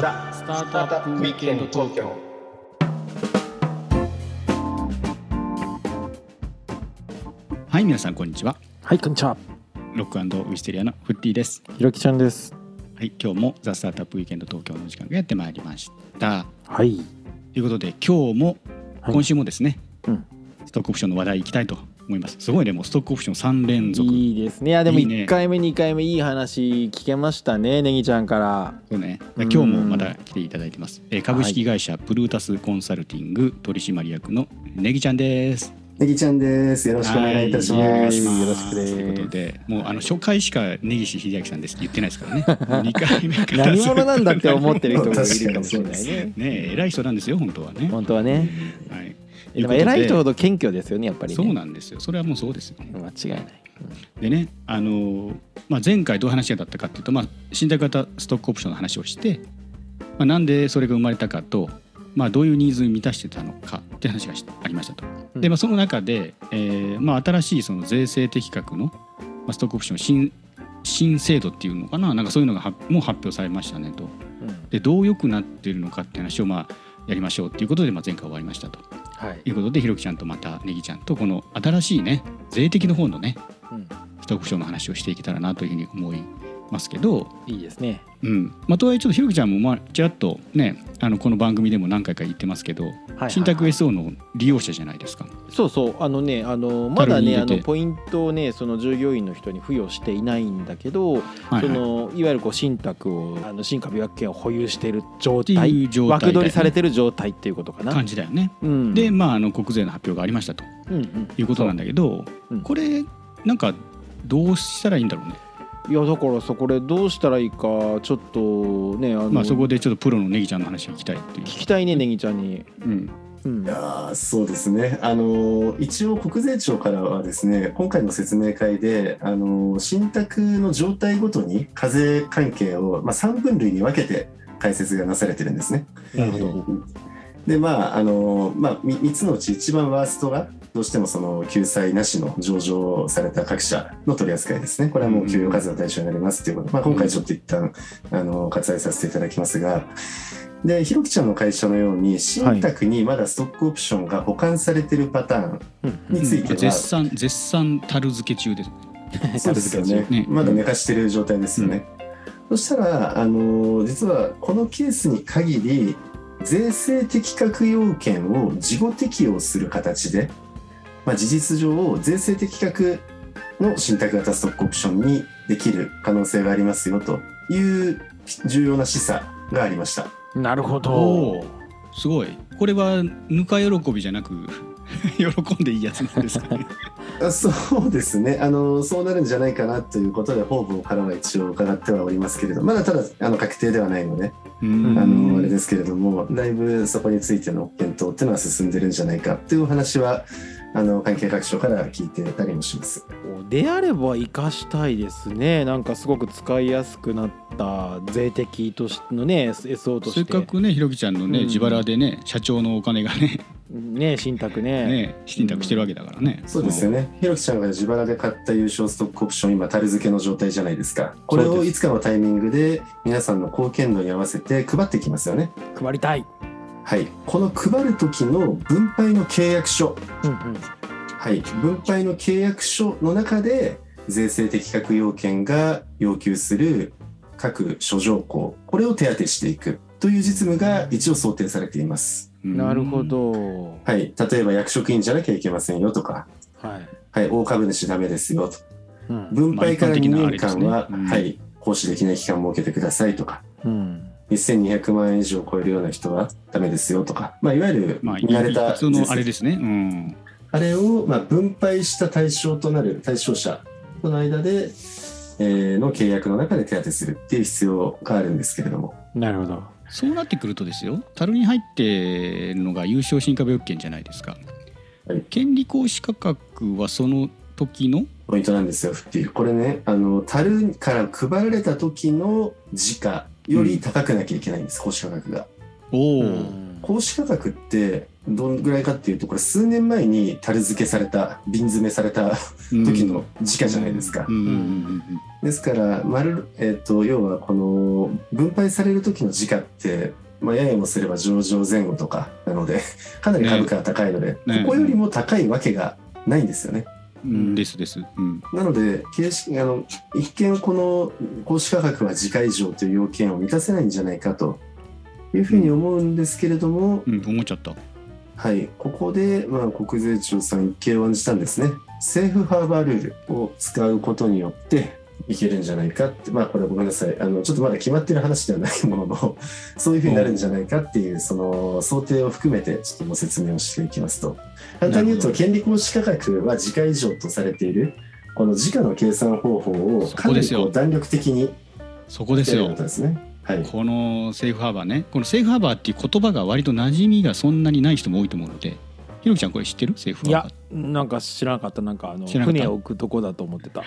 ザ・スタートアップウィークエンド東京はい皆さんこんにちははい、こんにちは。ロックウィステリアのフッティですひろきちゃんです。はい今日もザ・スタートアップウィークエンド東京の時間がやってまいりましたはい。ということで今日もはい今週もですね、うんストックオプションの話題いきたいと思います。すごいねもうストックオプション3連続。いいですね。いや、でもいいね。1回目、2回目、いい話聞けましたね、ネギちゃんから。そうね、うん今日もまた来ていただいてます、えー株式会社プルータスコンサルティング取締役のネギちゃんです。ネギちゃんです。よろしくお願いいたします。はいお願いしよろますしくです。ということでもうあの初回しか根岸秀明さんですって言ってないですからね。2回目から。何者なんだって思ってる人もいるかもしれないね。ねえ偉い人なんですよ本当はね、本当はね。はい、偉い人ほどど謙虚ですよね、やっぱり、ね。そうなんですよそれはもうそうですよ間違いない。でね、あのーまあ、前回どういう話だったかっていうと、まあ、信託型ストックオプションの話をして、まあ、なんでそれが生まれたかと、まあ、どういうニーズに満たしてたのかって話がしありましたと。うんで、まあ、その中で、えーまあ、新しいその税制的確の、まあ、ストックオプション新新制度っていうのかななんかそういうのがはもう発表されましたねと。うんでどう良くなってるのかって話をまあやりましょうっていうことで、まあ、前回終わりましたとはい。いうことでひろきちゃんとまたねぎちゃんとこの新しいね税的の方のねうんストックオプションの話をしていけたらなというふうに思いますけど、いいですね。うんまあ、とはいえちょっとひろきちゃんもまあちらっとねあのこの番組でも何回か言ってますけど、はいはい信託 SO の利用者じゃないですか。そうそうあのねあのまだねあのポイントをねその従業員の人に付与していないんだけど、はいはいそのいわゆるこう信託をあの新株予約権を保有している状態いう状態枠取りされてる状態っていうことかな。感じだよね。うん、で、まあ、あの国税の発表がありましたとうんうん、いうことなんだけど、うんこれなんかどうしたらいいんだろうね。いやだからそこでどうしたらいいかちょっとねあの、まあ、そこでちょっとプロのネギちゃんの話を聞きたいっていう。聞きたいねネギちゃんに。うんうんいやーそうですね。あの一応国税庁からはですね、今回の説明会で、あの信託の状態ごとに課税関係をまあ三分類に分けて解説がなされてるんですね。なるほど。でまああのまあみ三つのうち一番ワーストがどうしてもその救済なしの上場された各社の取り扱いですね。これはもう給与課税の対象になりますということで、まあ、今回ちょっと一旦あの割愛させていただきますが。で、ひろきちゃんの会社のように、信託にまだストックオプションが保管されているパターンうんについては、絶賛絶賛樽付け中です。そうですよねねまだ寝かしてる状態ですよね。そしたら、あの実はこのケースに限り、税制的確要件を事後適用する形で、まあ、事実上、税制的確の信託型ストックオプションにできる可能性がありますよという重要な示唆がありました。なるほど。すごいこれはぬか喜びじゃなく 喜んでいいやつなんですかねあそうですねあのそうなるんじゃないかなということで方々からは一応伺ってはおりますけれどまだただあの確定ではないのでうんあのあれですけれどもだいぶそこについての検討っていうのは進んでるんじゃないかっていうお話はあの関係各所から聞いてたりもします。であれば生かしたいですね。なんかすごく使いやすくなった税的としてのね SO として。せっかくねひろきちゃんのね、うん自腹でね社長のお金がねね信託ね。ね信託してるわけだからね、そうですよね。ひろきちゃんが自腹で買った優勝ストックオプション、今、樽付けの状態じゃないですか。これをいつかのタイミングで、皆さんの貢献度に合わせて配っていきますよね。配りたい。はい。この配る時の分配の契約書。うんうん。はい。分配の契約書の中で、税制的確要件が要求する各諸条項、これを手当てしていくという実務が一応想定されています。うんなるほど。はい。例えば、役職員じゃなきゃいけませんよとか、はい。はい。大株主ダメですよとうん。分配から2年間は、ねうんはい、行使できない期間を設けてくださいとか、うん。1200万円以上超えるような人はダメですよとか、まあ、いわゆるまあ見慣れた普通のあれですねうんあれを、まあ、分配した対象となる対象者との間で、えーの契約の中で手当てするっていう必要があるんですけれども、なるほど。そうなってくるとですよ樽に入ってるのが優勝新株予件じゃないですか、はい。権利行使価格はその時の？ポイントなんですよ。っていうこれねあの樽から配られた時の時価より高くなきゃいけないんです、行使価格が。おお、うん公式価格ってどんぐらいかっていうとこれ数年前に樽漬けされた瓶詰めされた時の時価じゃないですか。ですから丸、えー、と要はこの分配される時の時価って、まあ、ややもすれば上場前後とかなのでかなり株価が高いので、ねここよりも高いわけがないんですよね。うんうんですです。うんなので形式あの一見この公式価格は時価以上という要件を満たせないんじゃないかというふうに思うんですけれども、うん思っちゃった。はい、ここで、まあ、国税庁さん一計を案じたんですね。セーフハーバールールを使うことによっていけるんじゃないかって、まあこれごめんなさい。あの、ちょっとまだ決まってる話ではないものの、そういうふうになるんじゃないかっていう、その想定を含めてちょっとご説明をしていきますと。簡単に言うと、権利行使価格は時価以上とされている、この時価の計算方法をかなりこう弾力的にそこですよやるこ。とですね。はい。このセーフハーバーね。このセーフハーバーっていう言葉が割と馴染みがそんなにない人も多いと思うので。ひろきちゃんこれ知ってる？セーフいハーバやなんか知らなかった。なんかあの船を置くとこだと思ってた。ー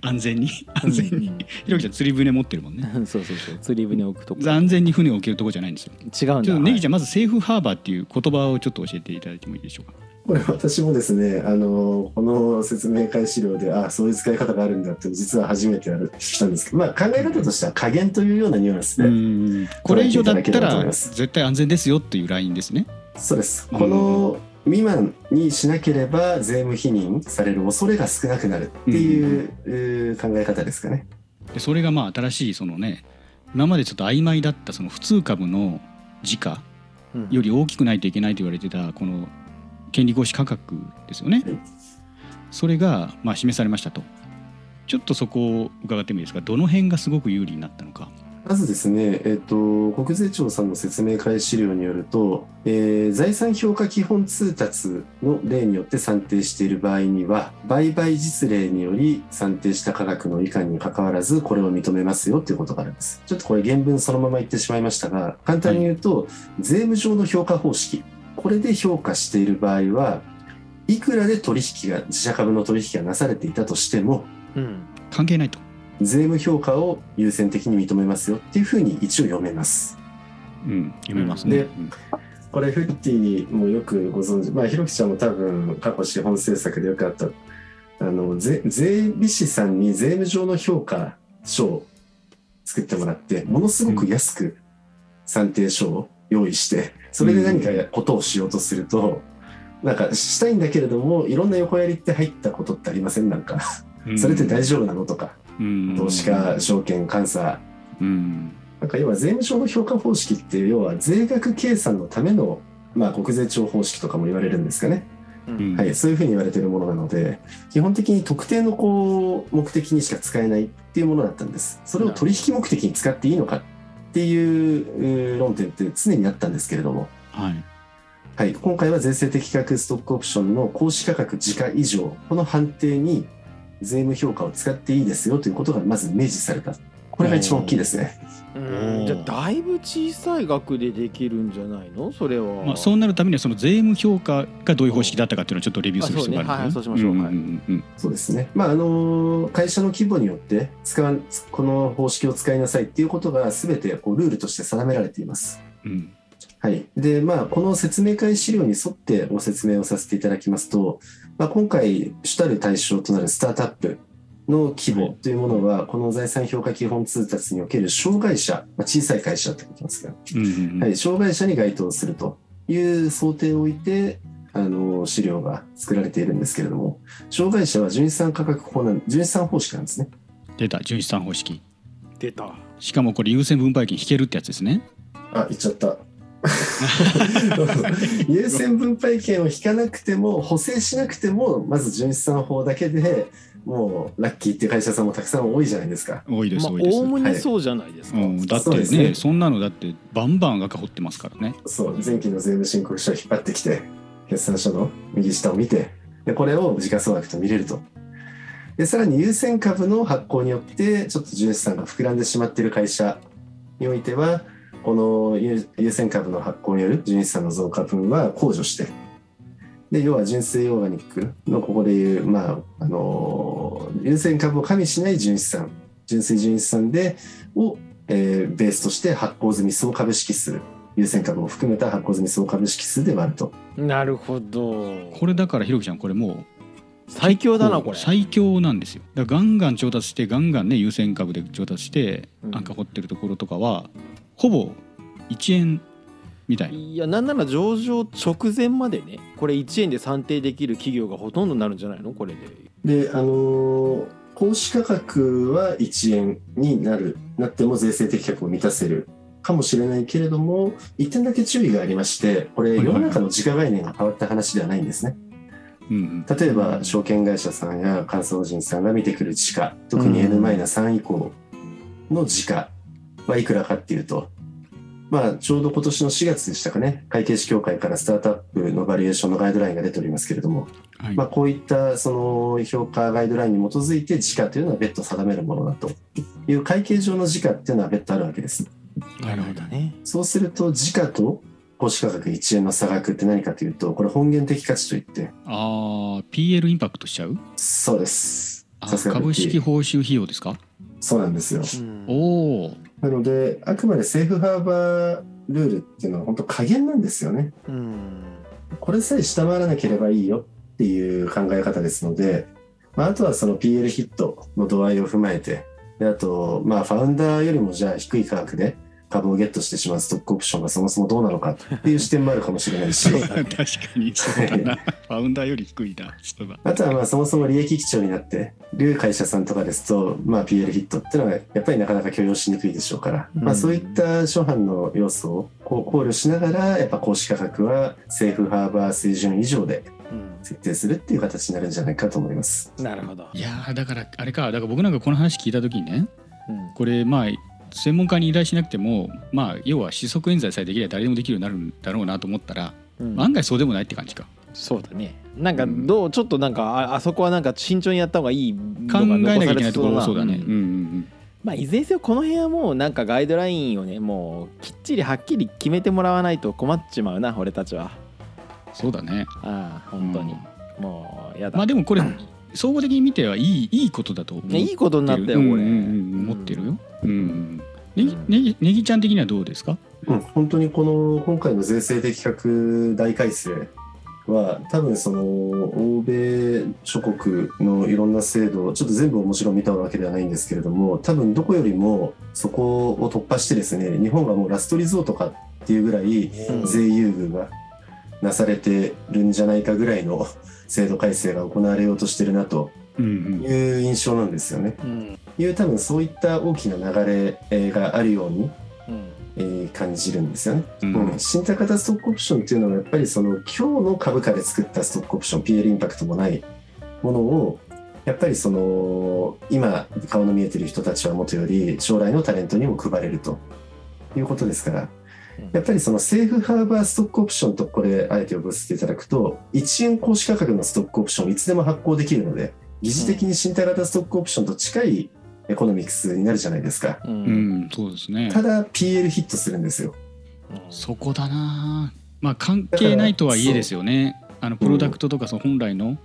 安全に？安全に。ひろきちゃん釣り船持ってるもんね。う んそうそうそう。釣り船置くとこ。安全に船を置けるとこじゃないんですよ。違うんだ。ちょっとネギちゃゃんまずセーフハーバーっていう言葉をちょっと教えていただいてもいいでしょうか？これ私もですね、あのこの説明会資料で、あそういう使い方があるんだって、実は初めてやるしたんですけど、まあ、考え方としては加減というようなニュアンスで、うんこれ以上だったら絶対安全ですよっていうラインですね。そうです。うん。この未満にしなければ税務否認される恐れが少なくなるっていう、考え方ですかね。でそれがまあ新しいそのね今までちょっと曖昧だったその普通株の時価より大きくないといけないと言われてたこの権利行使価格ですよね。はいそれがまあ示されましたと。ちょっとそこを伺ってもいいですか？どの辺がすごく有利になったのか。まずですね、えっと、国税庁さんの説明会資料によると、えー財産評価基本通達の例によって算定している場合には、売買実例により算定した価格の以下にかかわらず、これを認めますよということがあるんです。ちょっとこれ原文そのまま言ってしまいましたが、簡単に言うと、税務上の評価方式、これで評価している場合は、いくらで取引が、自社株の取引がなされていたとしても、うん。関係ないと、税務評価を優先的に認めますよっていうふうに一応読めます。うん、読めますね、でこれフッティもよくご存知まあひろきちゃんも多分過去資本政策でよくあったあの税税理士さんに税務上の評価書を作ってもらってものすごく安く算定書を用意してそれで何かことをしようとすると、なんかしたいんだけれどもいろんな横やりって入ったことってありません？なんかうん。それって大丈夫なの？とかうん。投資家証券監査。うん。なんか要は税務署の評価方式っていう要は税額計算のための、まあ、国税庁方式とかも言われるんですかね、うん。はい、そういうふうに言われてるものなので基本的に特定のこう目的にしか使えないっていうものだったんです。それを取引目的に使っていいのかっていうう論点って常にあったんですけれども、はい。はい、今回は税制的確ストックオプションの公式価格時価以上この判定に税務評価を使っていいですよということがまず明示された。これが一番大きいですね。うん。じゃあだいぶ小さい額でできるんじゃないの？それは、まあ、そうなるためにはその税務評価がどういう方式だったかっていうのをちょっとレビューする必要があるそうね。はいはいそうしましょう。はいんんうん。そうですね。まあ、あの、会社の規模によって使わん、この方式を使いなさいっていうことが全てこうルールとして定められています。うん。はい。で、まあ、この説明会資料に沿ってご説明をさせていただきますと、まあ、今回主たる対象となるスタートアップの規模というものは、この財産評価基本通達における障害者、まあ、小さい会社って書きますが、うんうんうん。はい、障害者に該当するという想定を置いて、あの資料が作られているんですけれども、障害者は純資産価格法なん、純資産方式なんですね。出た純資産方式。出た。しかもこれ優先分配金引けるってやつですね。あ、言っちゃった。優先分配権を引かなくても、補正しなくても、まず純資産法だけでもうラッキーっていう会社さんもたくさん多いじゃないですか。多いですまあ多いです、おおむねそうじゃないですか、うん、だってねそうですね。そんなのだってバンバン赤掘ってますからね。そう、前期の税務申告書を引っ張ってきて、決算書の右下を見て、でこれを時価総額と見れると。で、さらに優先株の発行によって、ちょっと純資産が膨らんでしまっている会社においては、この優優先株の発行による純資産の増加分は控除して、で、要は純粋オーガニックのここでいう、まあ、あの優先株を加味しない純資産、純粋純資産で、を、えーベースとして発行済み総株式数優先株を含めた発行済み総株式数で割ると。なるほど。これだからひろきちゃんこれもう最強だなこれ。最強なんですよ。だからガンガン調達してガンガンね優先株で調達してうん。安価掘ってるところとかはほぼ1円みたいな。いやなんなら上場直前までねこれ1円で算定できる企業がほとんどになるんじゃないの？これで。で、あのー公視価格は1円になる、なっても税制的確を満たせるかもしれないけれども、一点だけ注意がありまして、これ世の中の時価概念が変わった話ではないんですね。うんうん。例えば証券会社さんや監査法人さんが見てくる時価特にうん N-3 以降の時価はいくらかっていうとまあちょうど今年の4月でしたかね。会計士協会からスタートアップのバリエーションのガイドラインが出ておりますけれども、はい。まあ、こういったその評価ガイドラインに基づいて時価というのは別途定めるものだという会計上の時価っていうのは別途あるわけです。なるほどね。そうすると時価と公視価格1円の差額って何かというとこれ本源的価値といって。あー PL インパクトしちゃう？そうです。株式報酬費用ですか？そうなんですよ。うん。おおなので、あくまでセーフハーバールールっていうのは本当加減なんですよね。うんこれさえ下回らなければいいよっていう考え方ですので、まあ、あとはその PL ヒットの度合いを踏まえて、であと、まあ、ファウンダーよりもじゃあ低い価格で株をゲットしてしまうストックオプションがそもそもどうなのかっていう視点もあるかもしれないし、確かにそうだな。ファウンダーより低いなあとはまあそもそも利益基調になってる会社さんとかですと、まあ、PL ヒットっていうのはやっぱりなかなか許容しにくいでしょうから、うん。まあ、そういった諸般の要素を考慮しながらやっぱ公式価格はセーフハーバー水準以上で設定するっていう形になるん。じゃないかと思います。うんなるほどいやーだからあれかだから僕なんかこの話聞いた時にねうんこれまあ専門家に依頼しなくてもまあ要は四則冤罪さえできれば誰でもできるようになるんだろうなと思ったら、うん。案外そうでもないって感じか。そうだね。なんかどうちょっとなんかああそこはなんか慎重にやった方がいい考えなきゃいけないところそうだね、ん。うんうんうん。まあいずれにせよこの辺はもうなんかガイドラインをねもうきっちりはっきり決めてもらわないと困っちまうな俺たちは。そうだね。ああ本当に、もうやだ、まあでもこれ総合的に見てはいいいいことだと思うねいいことになったようんうんうん思ってるよ、うんうん、ねぎねぎねぎちゃん的にはどうですか？うん、本当にこの今回の税制的確大改正は多分その欧米諸国のいろんな制度ちょっと全部もちろん見たわけではないんですけれども多分どこよりもそこを突破してですね日本がもうラストリゾートかっていうぐらいうん。税優遇がなされてるんじゃないかぐらいの制度改正が行われようとしてるなとうん。いう印象なんですよね。うんいう多分そういった大きな流れえーがあるようにうん。えー感じるんですよね。うん。うん、新高型ストックオプションっていうのはやっぱりその今日の株価で作ったストックオプション PL インパクトもないものをやっぱりその今顔の見えてる人たちはもとより将来のタレントにも配れると。いうことですからうん。やっぱりそのセーフハーバーストックオプションとこれあえて呼ばせていただくと1円行使価格のストックオプションいつでも発行できるので疑似的に信託型ストックオプションと近いエコノミクスになるじゃないですか。ううんんそうですねただ PL ヒットするんですよ。そこだなまあ関係ないとはいえですよねあのプロダクトとかその本来の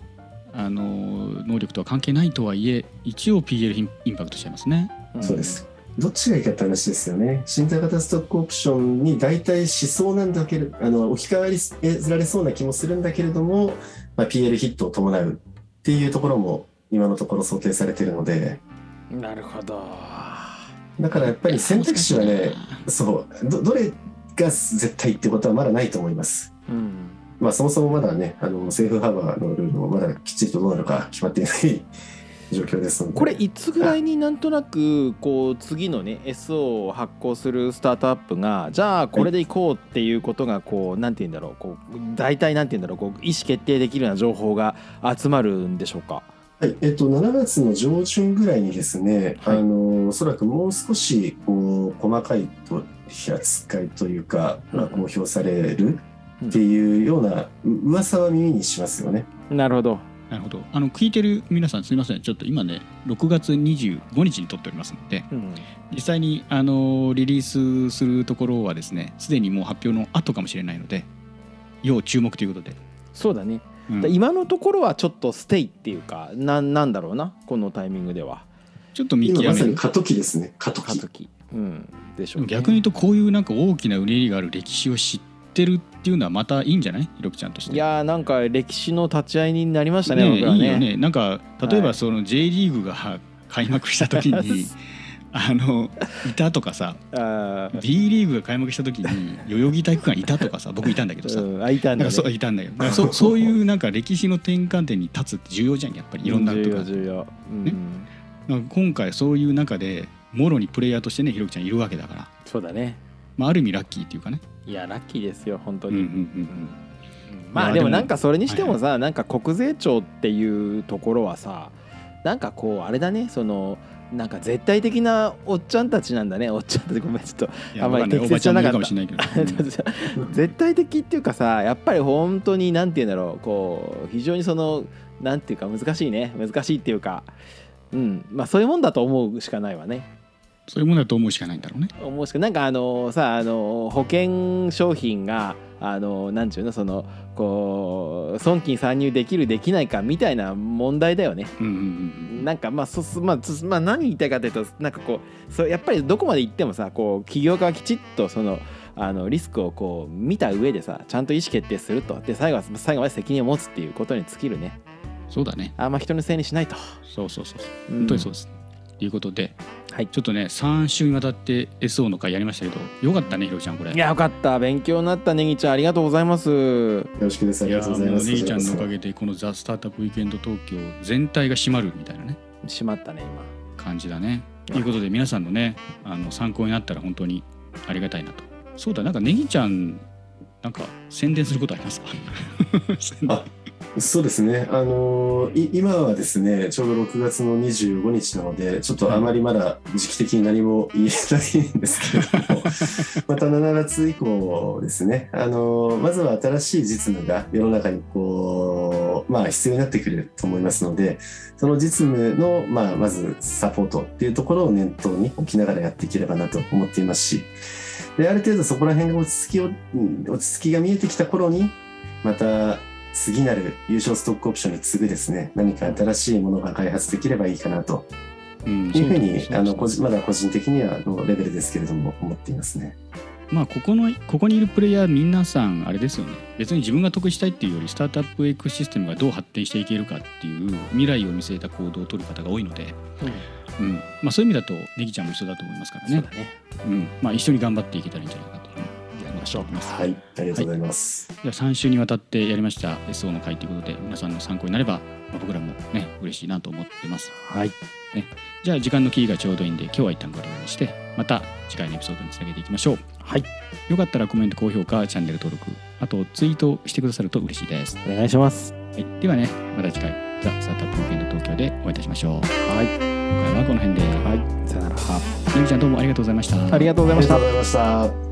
あの能力とは関係ないとはいえ一応 PL インインパクトしちゃいますねそうです。どっちがいいかって話ですよね。新高型ストックオプションに大体しそうなんだけれど、あの置き換わりられそうな気もするんだけれども、まあ、PL ヒットを伴うっていうところも今のところ想定されているので、なるほどだからやっぱり選択肢はね、そうどどれが絶対ってことはまだないと思います。うんまあそもそもまだね、あのセーフハーバーのルールもまだきっちりとどうなるか決まっていない 状況ですので。これいつぐらいになんとなくこう次のね SO を発行するスタートアップがじゃあこれでいこうっていうことがこうなんて言うんだろうこう大体なんて言うんだろうこう意思決定できるような情報が集まるんでしょうか？はい、えっと、7月の上旬ぐらいにですね、はい。あのおそらくもう少しこう細かい扱いというか、まあ、うん。公表されるっていうようなう噂は耳にしますよね。なるほど。なるほど。あの聞いてる皆さんすみません。ちょっと今ね6月25日に撮っておりますのでうん。実際にあのリリースするところはですねすでにもう発表の後かもしれないので要注目ということで、そうだね、今のところはちょっとステイっていうかなんなんだろうなこのタイミングでは。ちょっと見今まさに極める過渡期ですね、過渡期。過渡期。うん。でしょう、ね、逆に言うとこういうなんか大きなうねりがある歴史を知ってるっていうのはまたいいんじゃない？ひろきちゃんとして。いやーなんか歴史の立ち会いになりましたねねねいいよね。なんか例えはい。ばその J リーグが開幕した時に あのいたとかさ B リーグが開幕した時に代々木体育館いたとかさ 僕いたんだけどさ、うん、開いたんだ、ね、そういたんだよ。だそ そういうなんか歴史の転換点に立つって重要じゃんやっぱり。いろんなことが。重要重要、うん。ねなんか今回そういう中でもろにプレイヤーとしてねひろきちゃんいるわけだから、そうだね。まあ、ある意味ラッキーっていうかね。いやラッキーですよ本当に、うんうんうんうん。まあでもなんかそれにしてもさ、なんか国税庁っていうところはさなんかこうあれだねそのなんか絶対的なおっちゃんたちなんだね。おっちゃんたちごめんちょっとあんまり適切じゃなかった。おばちゃんもいるかもしれないけど、うん。絶対的っていうかさやっぱり本当になんて言うんだろう。こう非常にそのなんていうか難しいね。難しいっていうか。うん。まあそういうもんだと思うしかないわね。そういうものだと思うしかないんだろうね。思うしかなんかあのさあの保険商品があのなんちゅうのそのこう損金参入できるできないかみたいな問題だよね。うんうんうんなんかまあそすまあつまあ何言いたいかというとなんかこうそうやっぱりどこまで行ってもさこう企業家がきちっとそのあのリスクをこう見た上でさちゃんと意思決定するとで最後は最後まで責任を持つっていうことに尽きるね。そうだね。あんま人のせいにしないと、そうそうそうそう。うん。本当にそうです、ということで、はい。ちょっとね3週にわたって SO の回やりましたけどよかったねひろきちゃんこれ。いやよかった。勉強になったネギちゃん。ありがとうございます。よろしくです。ありいやもがとうございます。うネギちゃんのおかげげでこの「ザ・スタートアップウィークエンド東京」全体が閉まるみたいなね。しまったね感じだね。ということで皆さんのねあの参考になったら本当にありがたいなと。そうだなんかネギちゃんなんか宣伝することありますか？宣伝あそうですね。あのい今はですね、ちょうど6月の25日なので、ちょっとあまりまだ時期的に何も言えないんですけれども、また7月以降ですね、あのまずは新しい実務が世の中にこう、まあ必要になってくると思いますので、その実務の、まあ、まずサポートっていうところを念頭に置きながらやっていければなと思っていますし、である程度そこら辺が落ち着きをうん落ち着きが見えてきた頃にまた次なる優勝ストックオプションに次ぐですね。何か新しいものが開発できればいいかなと。うんいうふうにそうあのまだ個人的にはのレベルですけれども思っていますね。まあここのここにいるプレイヤー皆さんあれですよね。別に自分が得したいっていうよりスタートアップエコシステムがどう発展していけるかっていう未来を見据えた行動を取る方が多いので、うん。まあ、そういう意味だとネギちゃんも一緒だと思いますからね。そうだね。うん。まあ、一緒に頑張っていけたらいいんじゃないかなと思ってます。はい、ありがとうございます。では3週にわたってやりました SO の会ということで皆さんの参考になれば、まあ、僕らもね嬉しいなと思ってます。はいじゃあ時間の切りがちょうどいいんで今日は一旦これぐらいにしてまた次回のエピソードにつなげていきましょう。はいよかったらコメント高評価チャンネル登録あとツイートしてくださると嬉しいです。お願いしますはい、ではねまた次回ザ・スタートアップウィークエンド東京でお会いいたしましょう。はい今回はこの辺で、はいさよならネギちゃんどうもありがとうございました。ありがとうございましたありがとうございました。